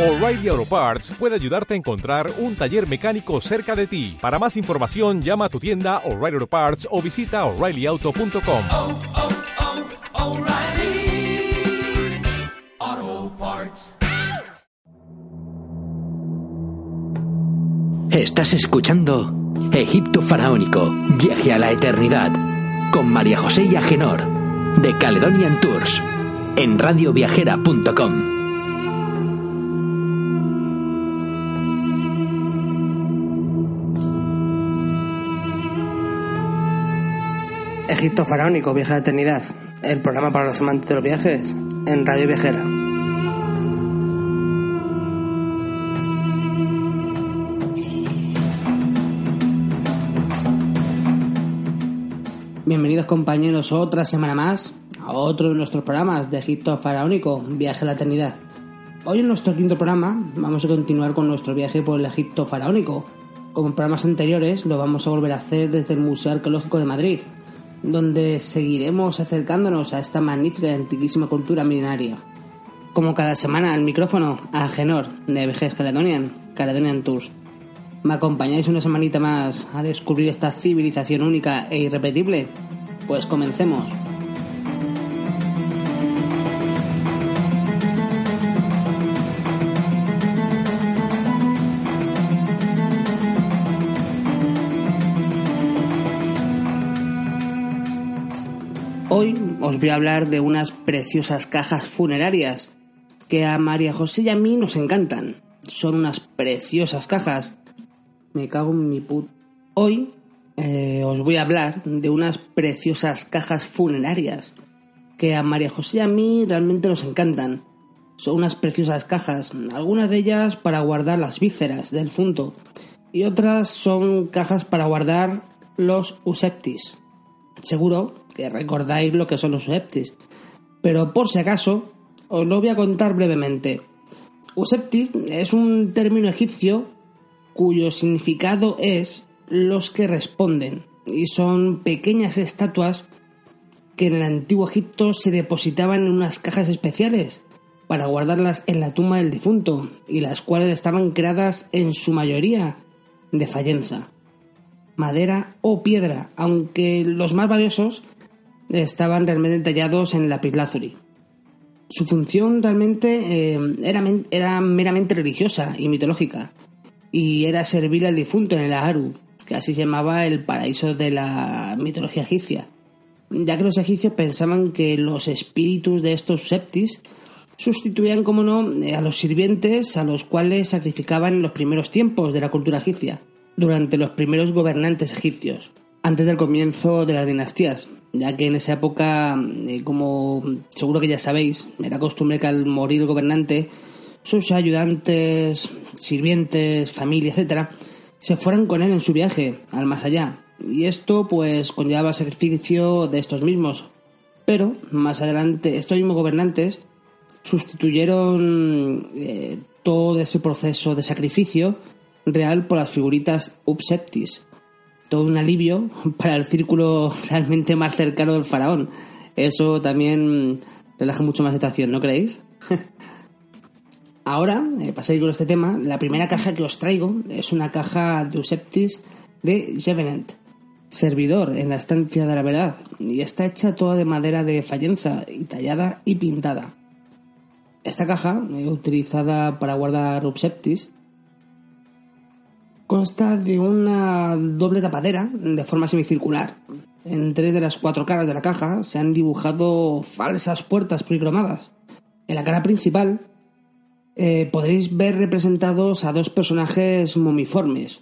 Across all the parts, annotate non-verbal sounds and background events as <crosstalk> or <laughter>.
O'Reilly Auto Parts puede ayudarte a encontrar un taller mecánico cerca de ti. Para más información, llama a tu tienda O'Reilly Auto Parts o visita oreillyauto.com. oh, oh, Parts. Estás escuchando Egipto Faraónico, viaje a la eternidad, con María José y Agenor, de Caledonian Tours, en radioviajera.com. Egipto Faraónico, Viaje a la Eternidad, el programa para los amantes de los viajes, en Radio Viajera. Bienvenidos compañeros otra semana más a otro de nuestros programas de Egipto Faraónico, Viaje a la Eternidad. Hoy en nuestro quinto programa vamos a continuar con nuestro viaje por el Egipto Faraónico. Como en programas anteriores lo vamos a volver a hacer desde el Museo Arqueológico de Madrid, donde seguiremos acercándonos a esta magnífica y antiquísima cultura milenaria. Como cada semana al micrófono, a Genor, de Vejez Caledonian, Caledonian Tours. ¿Me acompañáis una semanita más a descubrir esta civilización única e irrepetible? Pues comencemos. Voy a hablar de unas preciosas cajas funerarias que a María José y a mí nos encantan. Son unas preciosas cajas. Me cago en mi put. Hoy eh, os voy a hablar de unas preciosas cajas funerarias que a María José y a mí realmente nos encantan. Son unas preciosas cajas, algunas de ellas para guardar las vísceras del funto y otras son cajas para guardar los useptis. Seguro recordáis lo que son los useptis, pero por si acaso os lo voy a contar brevemente. Useptis es un término egipcio cuyo significado es los que responden y son pequeñas estatuas que en el antiguo Egipto se depositaban en unas cajas especiales para guardarlas en la tumba del difunto y las cuales estaban creadas en su mayoría de fayenza, madera o piedra, aunque los más valiosos estaban realmente tallados en lapislázuli. Su función realmente eh, era, era meramente religiosa y mitológica, y era servir al difunto en el Aharu, que así se llamaba el paraíso de la mitología egipcia, ya que los egipcios pensaban que los espíritus de estos septis sustituían, como no, a los sirvientes a los cuales sacrificaban en los primeros tiempos de la cultura egipcia, durante los primeros gobernantes egipcios, antes del comienzo de las dinastías, ya que en esa época, eh, como seguro que ya sabéis, era costumbre que al morir el gobernante, sus ayudantes, sirvientes, familia, etcétera, se fueran con él en su viaje al más allá. Y esto pues conllevaba sacrificio de estos mismos. Pero más adelante estos mismos gobernantes sustituyeron eh, todo ese proceso de sacrificio real por las figuritas upseptis. Todo un alivio <laughs> para el círculo realmente más cercano del faraón. Eso también relaja mucho más la situación, ¿no creéis? <laughs> Ahora, eh, para seguir con este tema, la primera caja que os traigo es una caja de Useptis de Jevenent, servidor en la estancia de la verdad, y está hecha toda de madera de fayenza y tallada y pintada. Esta caja, eh, utilizada para guardar Upseptis, consta de una doble tapadera de forma semicircular. En tres de las cuatro caras de la caja se han dibujado falsas puertas policromadas. En la cara principal eh, podréis ver representados a dos personajes momiformes,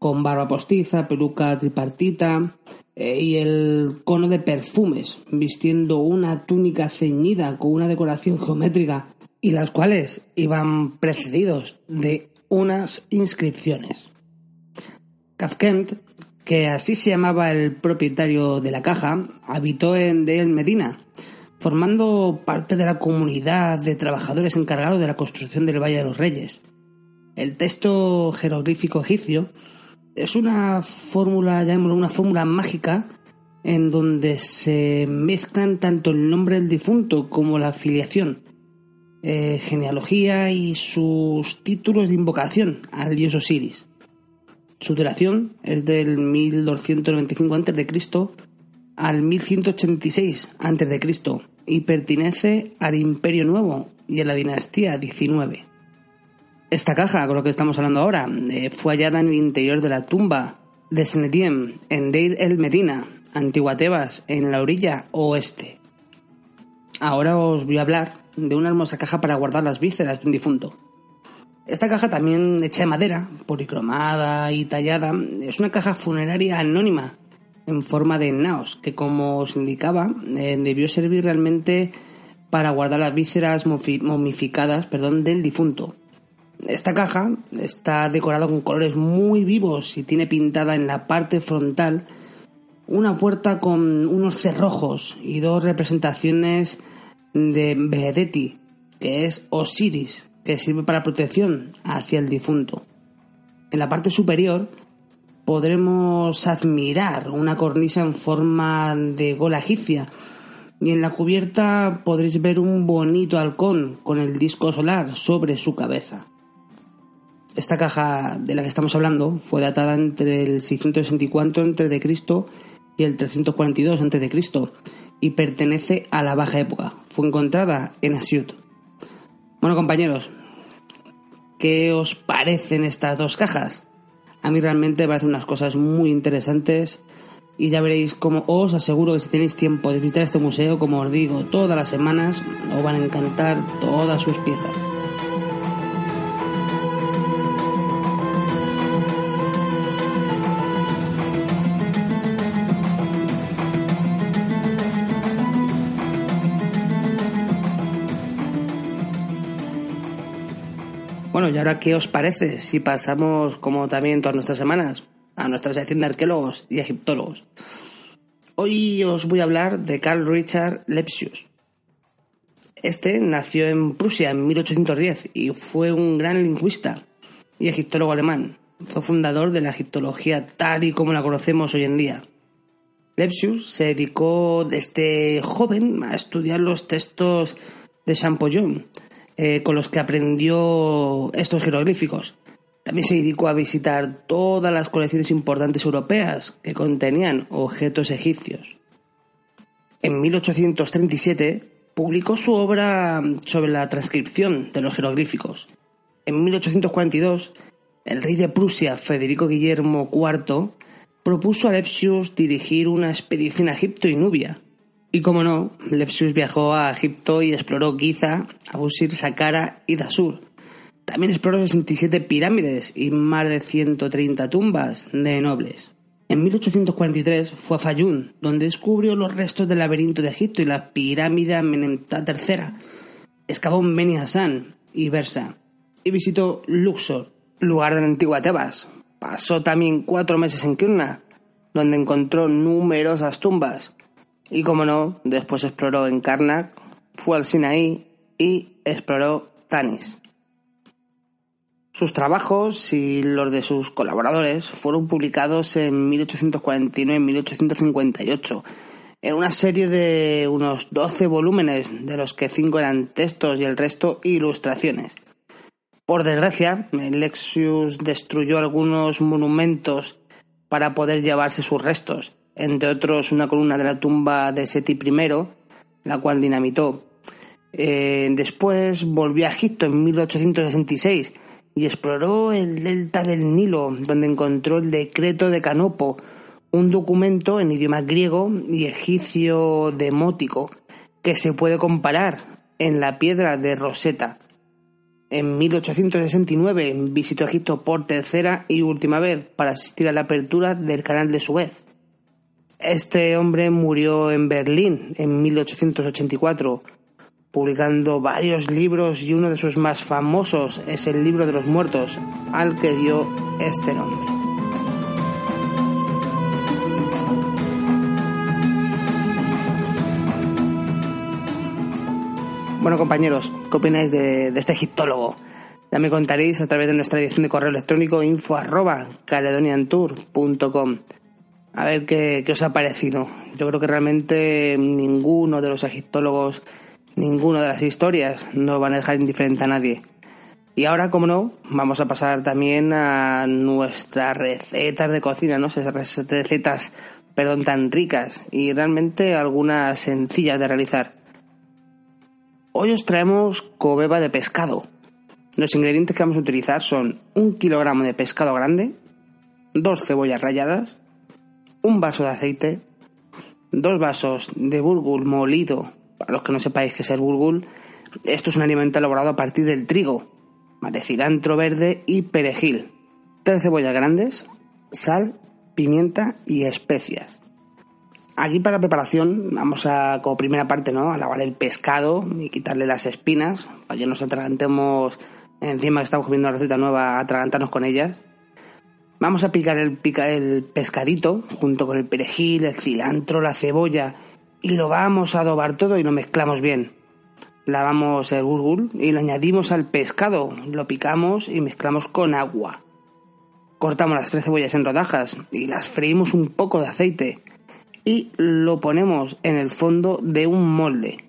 con barba postiza, peluca tripartita eh, y el cono de perfumes, vistiendo una túnica ceñida con una decoración geométrica y las cuales iban precedidos de unas inscripciones. Kafkent, que así se llamaba el propietario de la caja, habitó en Del Medina, formando parte de la comunidad de trabajadores encargados de la construcción del Valle de los Reyes. El texto jeroglífico egipcio es una fórmula, llamémoslo una fórmula mágica, en donde se mezclan tanto el nombre del difunto como la afiliación. eh, genealogía y sus títulos de invocación al dios Osiris. Su duración es del 1295 a.C. al 1186 a.C. y pertenece al Imperio Nuevo y a la dinastía 19. Esta caja, con lo que estamos hablando ahora, eh, fue hallada en el interior de la tumba de Senediem, en Deir el Medina, Antigua Tebas, en la orilla oeste. Ahora os voy a hablar de una hermosa caja para guardar las vísceras de un difunto. Esta caja también hecha de madera, policromada y tallada, es una caja funeraria anónima en forma de naos, que como os indicaba, eh, debió servir realmente para guardar las vísceras momificadas perdón, del difunto. Esta caja está decorada con colores muy vivos y tiene pintada en la parte frontal una puerta con unos cerrojos y dos representaciones de Behedetti, que es Osiris, que sirve para protección hacia el difunto. En la parte superior podremos admirar una cornisa en forma de gola egipcia y en la cubierta podréis ver un bonito halcón con el disco solar sobre su cabeza. Esta caja de la que estamos hablando fue datada entre el 664 a.C. y el 342 a.C. y pertenece a la Baja Época. Fue encontrada en Asiut. Bueno compañeros, ¿qué os parecen estas dos cajas? A mí realmente me parecen unas cosas muy interesantes y ya veréis cómo os aseguro que si tenéis tiempo de visitar este museo, como os digo, todas las semanas os van a encantar todas sus piezas. Bueno, y ahora, ¿qué os parece si pasamos, como también todas nuestras semanas, a nuestra sección de arqueólogos y egiptólogos? Hoy os voy a hablar de Carl Richard Lepsius. Este nació en Prusia en 1810 y fue un gran lingüista y egiptólogo alemán. Fue fundador de la egiptología tal y como la conocemos hoy en día. Lepsius se dedicó desde joven a estudiar los textos de Champollion, eh, con los que aprendió estos jeroglíficos. También se dedicó a visitar todas las colecciones importantes europeas que contenían objetos egipcios. En 1837 publicó su obra sobre la transcripción de los jeroglíficos. En 1842, el rey de Prusia, Federico Guillermo IV, propuso a Lepsius dirigir una expedición a Egipto y Nubia, y como no, Lepsius viajó a Egipto y exploró Giza, Abusir, Saqqara y Dasur. También exploró 67 pirámides y más de 130 tumbas de nobles. En 1843 fue a Fayún, donde descubrió los restos del laberinto de Egipto y la pirámide Amenemtá III. Excavó en Beni Hassan y Versa. Y visitó Luxor, lugar de la antigua Tebas. Pasó también cuatro meses en Kurna, donde encontró numerosas tumbas. Y como no, después exploró en Karnak, fue al Sinaí y exploró Tanis. Sus trabajos y los de sus colaboradores fueron publicados en 1849 y 1858 en una serie de unos 12 volúmenes, de los que 5 eran textos y el resto ilustraciones. Por desgracia, Lexius destruyó algunos monumentos para poder llevarse sus restos, entre otros una columna de la tumba de Seti I, la cual dinamitó. Eh, después volvió a Egipto en 1866 y exploró el delta del Nilo, donde encontró el decreto de Canopo, un documento en idioma griego y egipcio demótico que se puede comparar en la piedra de Rosetta. En 1869 visitó Egipto por tercera y última vez para asistir a la apertura del canal de Suez. Este hombre murió en Berlín en 1884, publicando varios libros y uno de sus más famosos es el libro de los muertos, al que dio este nombre. Bueno compañeros, ¿qué opináis de, este egiptólogo? Ya me contaréis a través de nuestra edición de correo electrónico info arroba caledoniantour.com a ver qué, os ha parecido. Yo creo que realmente ninguno de los egiptólogos Ninguna de las historias no van a dejar indiferente a nadie. Y ahora, como no, vamos a pasar también a nuestras recetas de cocina, ¿no? Esas recetas, perdón, tan ricas y realmente algunas sencillas de realizar. Hoy os traemos cobeba de pescado. Los ingredientes que vamos a utilizar son un kilogramo de pescado grande, dos cebollas ralladas, un vaso de aceite, dos vasos de burgul molido. Para los que no sepáis qué es el burgul, esto es un alimento elaborado a partir del trigo, de cilantro verde y perejil, tres cebollas grandes, sal, pimienta y especias. Aquí para la preparación vamos a, como primera parte, ¿no? A lavar el pescado y quitarle las espinas, para que nos atragantemos encima que estamos comiendo una receta nueva, atragantarnos con ellas. Vamos a picar el, pescadito junto con el perejil, el cilantro, la cebolla y lo vamos a adobar todo y lo mezclamos bien. Lavamos el burgul y lo añadimos al pescado, lo picamos y mezclamos con agua. Cortamos las tres cebollas en rodajas y las freímos un poco de aceite y lo ponemos en el fondo de un molde.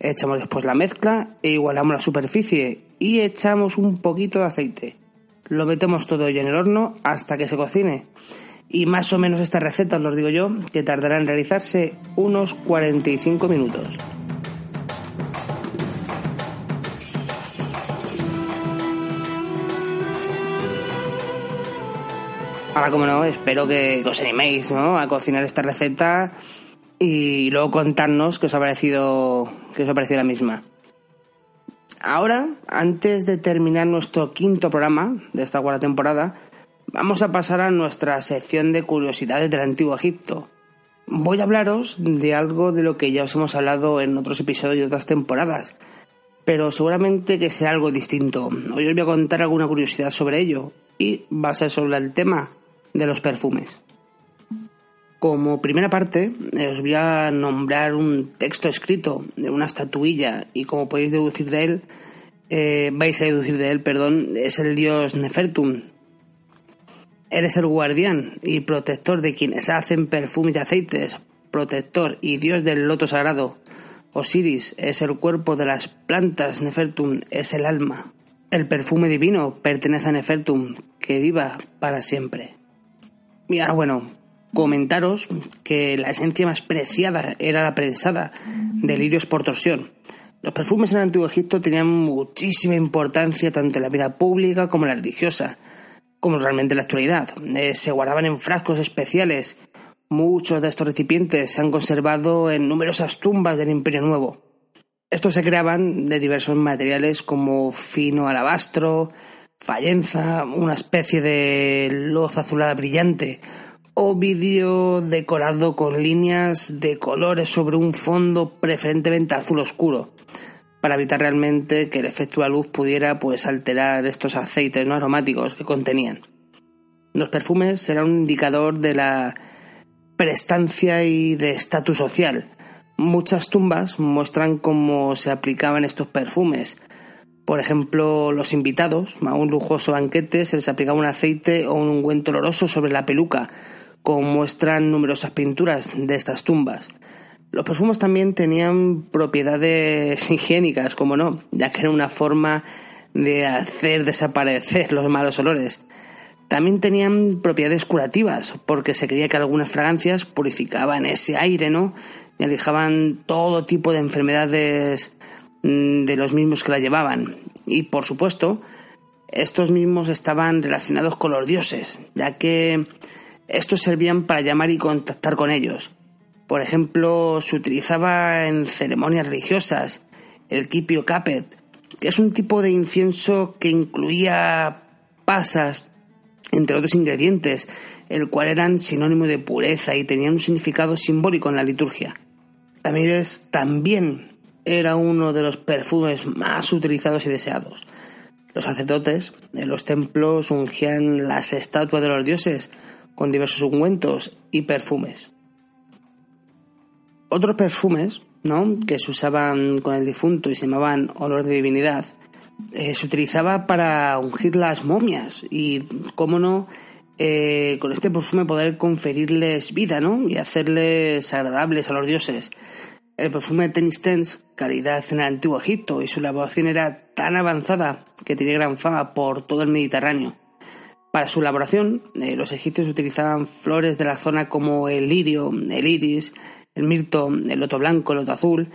Echamos después la mezcla e igualamos la superficie y echamos un poquito de aceite. Lo metemos todo en el horno hasta que se cocine. Y más o menos esta receta, os lo digo yo, que tardará en realizarse unos 45 minutos. Ahora, como no, espero que, os animéis ¿no? a cocinar esta receta y luego contarnos qué os ha parecido, qué os ha parecido la misma. Ahora, antes de terminar nuestro quinto programa de esta cuarta temporada, vamos a pasar a nuestra sección de curiosidades del Antiguo Egipto. Voy a hablaros de algo de lo que ya os hemos hablado en otros episodios de otras temporadas, pero seguramente que sea algo distinto. Hoy os voy a contar alguna curiosidad sobre ello y va a ser sobre el tema de los perfumes. Como primera parte, os voy a nombrar un texto escrito de una estatuilla y como podéis deducir de él, eh, vais a deducir de él, perdón, es el dios Nefertum. Eres el guardián y protector de quienes hacen perfumes y aceites, protector y dios del loto sagrado. Osiris es el cuerpo de las plantas, Nefertum es el alma. El perfume divino pertenece a Nefertum, que viva para siempre. Y ahora bueno, comentaros que la esencia más preciada era la prensada de lirios por torsión. Los perfumes en el Antiguo Egipto tenían muchísima importancia tanto en la vida pública como en la religiosa, como realmente en la actualidad. Eh, se guardaban en frascos especiales. Muchos de estos recipientes se han conservado en numerosas tumbas del Imperio Nuevo. Estos se creaban de diversos materiales como fino alabastro, fallenza, una especie de loza azulada brillante, o vídeo decorado con líneas de colores sobre un fondo preferentemente azul oscuro, para evitar realmente que el efecto de la luz pudiera pues alterar estos aceites no aromáticos que contenían. Los perfumes eran un indicador de la prestancia y de estatus social. Muchas tumbas muestran cómo se aplicaban estos perfumes, por ejemplo, los invitados a un lujoso banquete se les aplicaba un aceite o un ungüento oloroso sobre la peluca, como muestran numerosas pinturas de estas tumbas. Los perfumes también tenían propiedades higiénicas, como no, ya que era una forma de hacer desaparecer los malos olores. También tenían propiedades curativas, porque se creía que algunas fragancias purificaban ese aire, ¿no? Y alejaban todo tipo de enfermedades Mm, de los mismos que la llevaban. Y por supuesto, estos mismos estaban relacionados con los dioses, ya que estos servían para llamar y contactar con ellos. Por ejemplo, se utilizaba en ceremonias religiosas el kipio capet, que es un tipo de incienso que incluía pasas, entre otros ingredientes, el cual eran sinónimo de pureza y tenían un significado simbólico en la liturgia. También es también era uno de los perfumes más utilizados y deseados. Los sacerdotes en los templos ungían las estatuas de los dioses con diversos ungüentos y perfumes. Otros perfumes, ¿no? que se usaban con el difunto y se llamaban olor de divinidad, eh, se utilizaba para ungir las momias y, cómo no, eh, con este perfume poder conferirles vida, ¿no? Y hacerles agradables a los dioses. El perfume Tenis Tense, calidad en el antiguo Egipto, y su elaboración era tan avanzada que tenía gran fama por todo el Mediterráneo. Para su elaboración, eh, los egipcios utilizaban flores de la zona como el lirio, el iris, el mirto, el loto blanco, el loto azul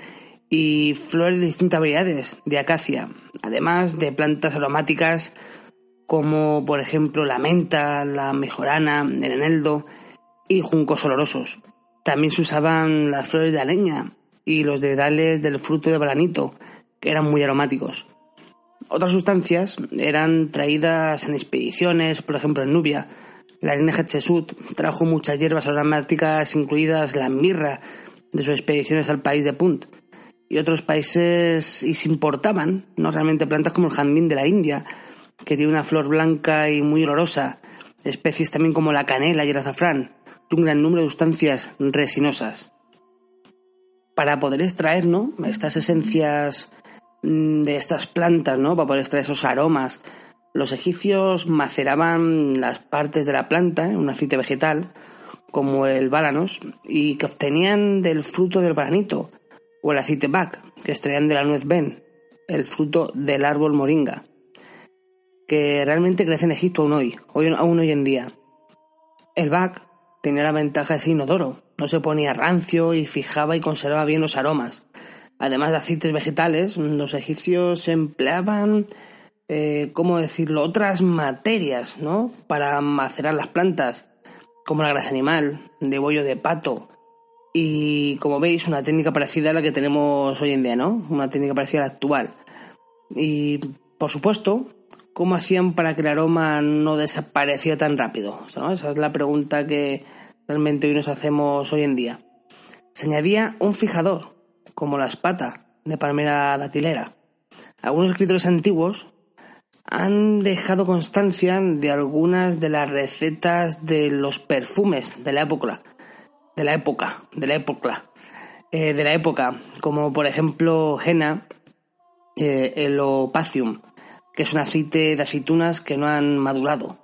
y flores de distintas variedades de acacia, además de plantas aromáticas como por ejemplo la menta, la mejorana, el eneldo y juncos olorosos. También se usaban las flores de aleña y los dedales del fruto de balanito, que eran muy aromáticos. Otras sustancias eran traídas en expediciones, por ejemplo en Nubia. La reina Hatshepsut trajo muchas hierbas aromáticas, incluidas la mirra, de sus expediciones al país de Punt. Y otros países y se importaban, no realmente plantas como el jazmín de la India, que tiene una flor blanca y muy olorosa, especies también como la canela y el azafrán, y un gran número de sustancias resinosas. Para poder extraer ¿no? estas esencias de estas plantas, ¿no? para poder extraer esos aromas, los egipcios maceraban las partes de la planta en un aceite vegetal, como el bálanos, y que obtenían del fruto del balanito, o el aceite bac, que extraían de la nuez ben, el fruto del árbol moringa, que realmente crece en Egipto aún hoy, hoy aún hoy en día. El bac tenía la ventaja de ser inodoro, no se ponía rancio y fijaba y conservaba bien los aromas. Además de aceites vegetales, los egipcios empleaban, eh, ¿cómo decirlo?, otras materias, ¿no?, para macerar las plantas, como la grasa animal, de bollo de pato, y como veis, una técnica parecida a la que tenemos hoy en día, ¿no? Una técnica parecida a la actual. Y, por supuesto, ¿cómo hacían para que el aroma no desapareciera tan rápido? Esa es la pregunta que realmente hoy nos hacemos hoy en día. Se añadía un fijador, como la espata de palmera datilera. Algunos escritores antiguos han dejado constancia de algunas de las recetas de los perfumes de la época, de la época, de la época, eh, de la época, como por ejemplo henna, eh, el opacium, que es un aceite de aceitunas que no han madurado,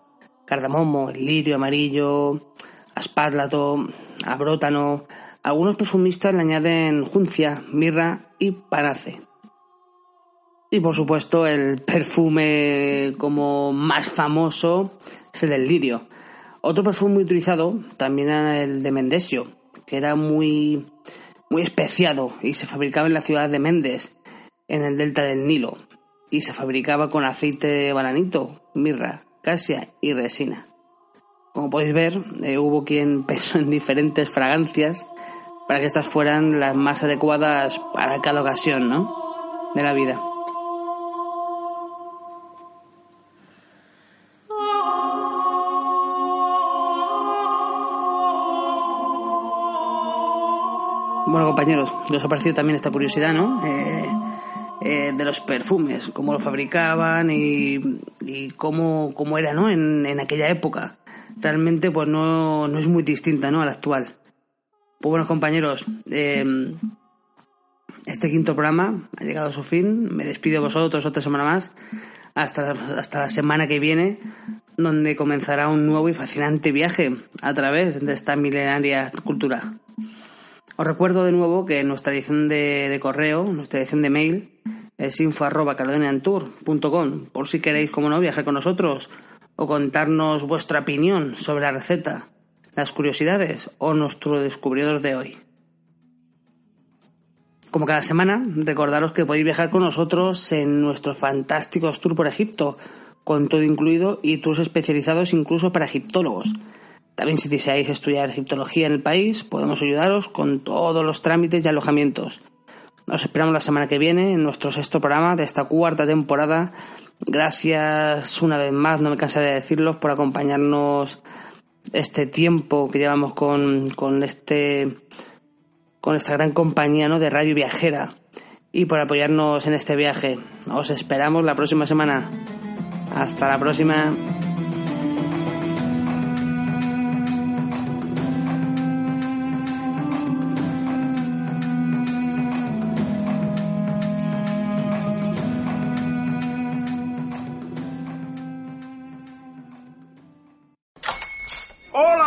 cardamomo, lirio amarillo, aspárlato, abrótano. Algunos perfumistas le añaden juncia, mirra y panace. Y por supuesto el perfume como más famoso es el del lirio. Otro perfume muy utilizado también era el de Mendesio, que era muy, muy especiado y se fabricaba en la ciudad de Mendes, en el delta del Nilo, y se fabricaba con aceite de bananito, mirra, casia y resina. Como podéis ver, eh, hubo quien <laughs> pensó en diferentes fragancias para que estas fueran las más adecuadas para cada ocasión, ¿no? De la vida. Bueno, compañeros, os ha parecido también esta curiosidad, ¿no? Eh, eh, de los perfumes, cómo lo fabricaban y, cómo, cómo, era, ¿no? En, en, aquella época. Realmente, pues no, no, es muy distinta, ¿no? A la actual. Pues bueno, compañeros, eh, este quinto programa ha llegado a su fin. Me despido de vosotros otra semana más. Hasta, hasta la semana que viene, donde comenzará un nuevo y fascinante viaje a través de esta milenaria cultura. Os recuerdo de nuevo que nuestra edición de, correo, nuestra edición de mail, es info arroba por si queréis, como no, viajar con nosotros o contarnos vuestra opinión sobre la receta, las curiosidades o nuestro descubridor de hoy. Como cada semana, recordaros que podéis viajar con nosotros en nuestros fantásticos tours por Egipto, con todo incluido y tours especializados incluso para egiptólogos. También si deseáis estudiar egiptología en el país, podemos ayudaros con todos los trámites y alojamientos. Nos esperamos la semana que viene en nuestro sexto programa de esta cuarta temporada. Gracias una vez más, no me cansaré de decirlo, por acompañarnos este tiempo que llevamos con, con este con esta gran compañía ¿no? de Radio Viajera y por apoyarnos en este viaje. Os esperamos la próxima semana. Hasta la próxima.